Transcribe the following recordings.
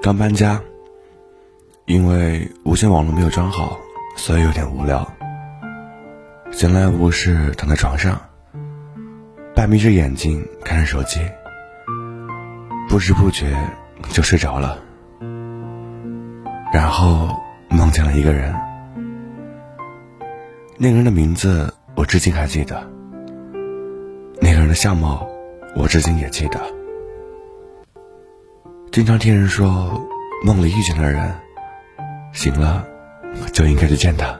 刚搬家，因为无线网络没有装好，所以有点无聊。闲来无事躺在床上，半眯着眼睛看着手机，不知不觉就睡着了。然后梦见了一个人，那个人的名字我至今还记得，那个人的相貌我至今也记得。经常听人说，梦里遇见的人，醒了就应该去见他。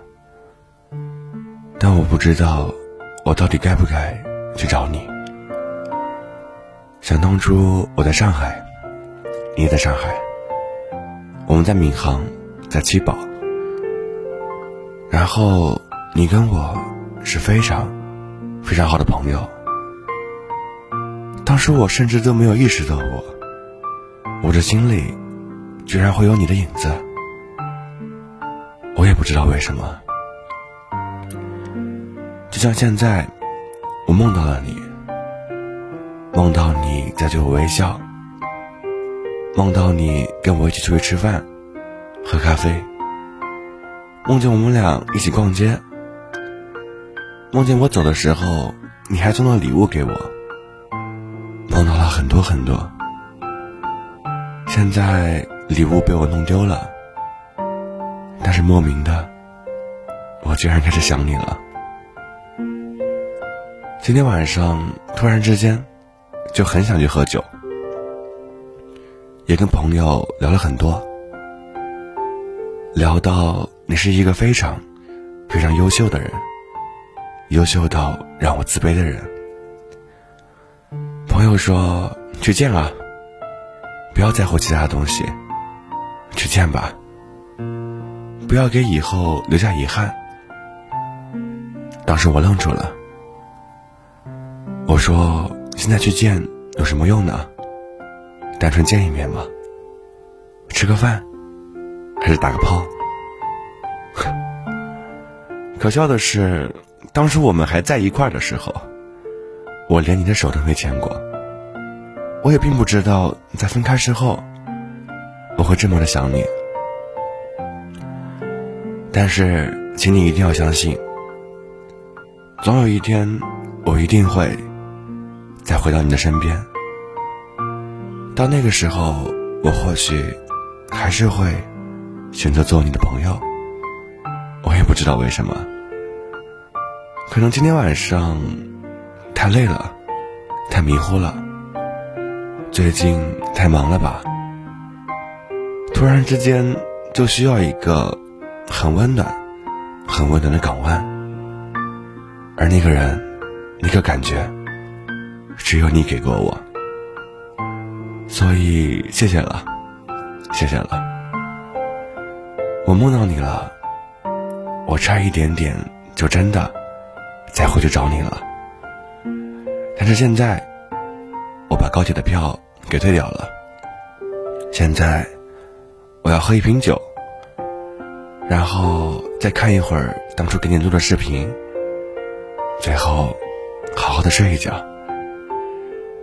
但我不知道，我到底该不该去找你。想当初我在上海，你也在上海，我们在闵行，在七宝，然后你跟我是非常非常好的朋友。当时我甚至都没有意识到我，我的心里居然会有你的影子，我也不知道为什么。就像现在，我梦到了你，梦到你在对我微笑，梦到你跟我一起出去吃饭、喝咖啡，梦见我们俩一起逛街，梦见我走的时候你还送了礼物给我，梦到了很多很多。现在礼物被我弄丢了，但是莫名的，我居然开始想你了。今天晚上突然之间就很想去喝酒，也跟朋友聊了很多，聊到你是一个非常非常优秀的人，优秀到让我自卑的人。朋友说去见啊，不要在乎其他东西，去见吧，不要给以后留下遗憾。当时我愣住了。我说：“现在去见有什么用呢？单纯见一面吗？吃个饭，还是打个炮？” 可笑的是，当时我们还在一块的时候，我连你的手都没牵过。我也并不知道，在分开之后，我会这么的想你。但是，请你一定要相信，总有一天，我一定会。再回到你的身边，到那个时候，我或许还是会选择做你的朋友。我也不知道为什么，可能今天晚上太累了，太迷糊了，最近太忙了吧？突然之间就需要一个很温暖、很温暖的港湾，而那个人，那个感觉。只有你给过我，所以谢谢了，谢谢了。我梦到你了，我差一点点就真的再回去找你了。但是现在，我把高铁的票给退掉了。现在，我要喝一瓶酒，然后再看一会儿当初给你录的视频，最后好好的睡一觉。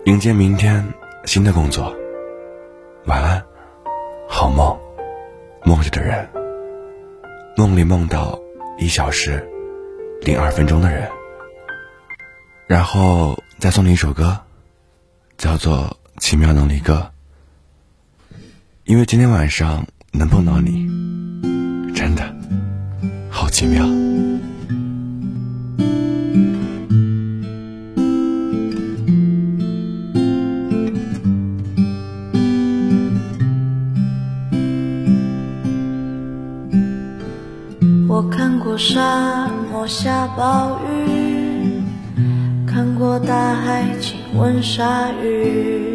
迎接明天新的工作，晚安，好梦，梦里的人，梦里梦到一小时零二分钟的人，然后再送你一首歌，叫做《奇妙能力歌》，因为今天晚上能碰到你，真的好奇妙。我看过沙漠下暴雨，看过大海亲吻鲨鱼，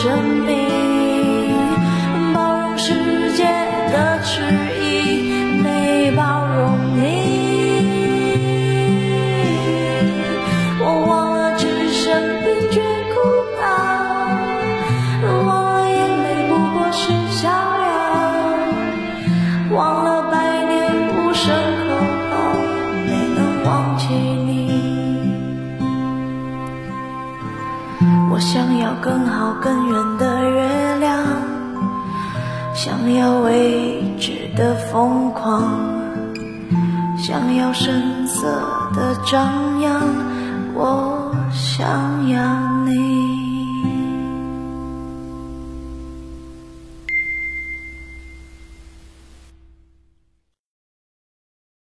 生命，包容世界的迟疑，没包容你。我忘了置身冰绝孤岛，忘了眼泪不过是逍遥，忘了百年无声口号，没能忘记你。我想要更好更想要未知的疯狂想要声色的张扬我想要你。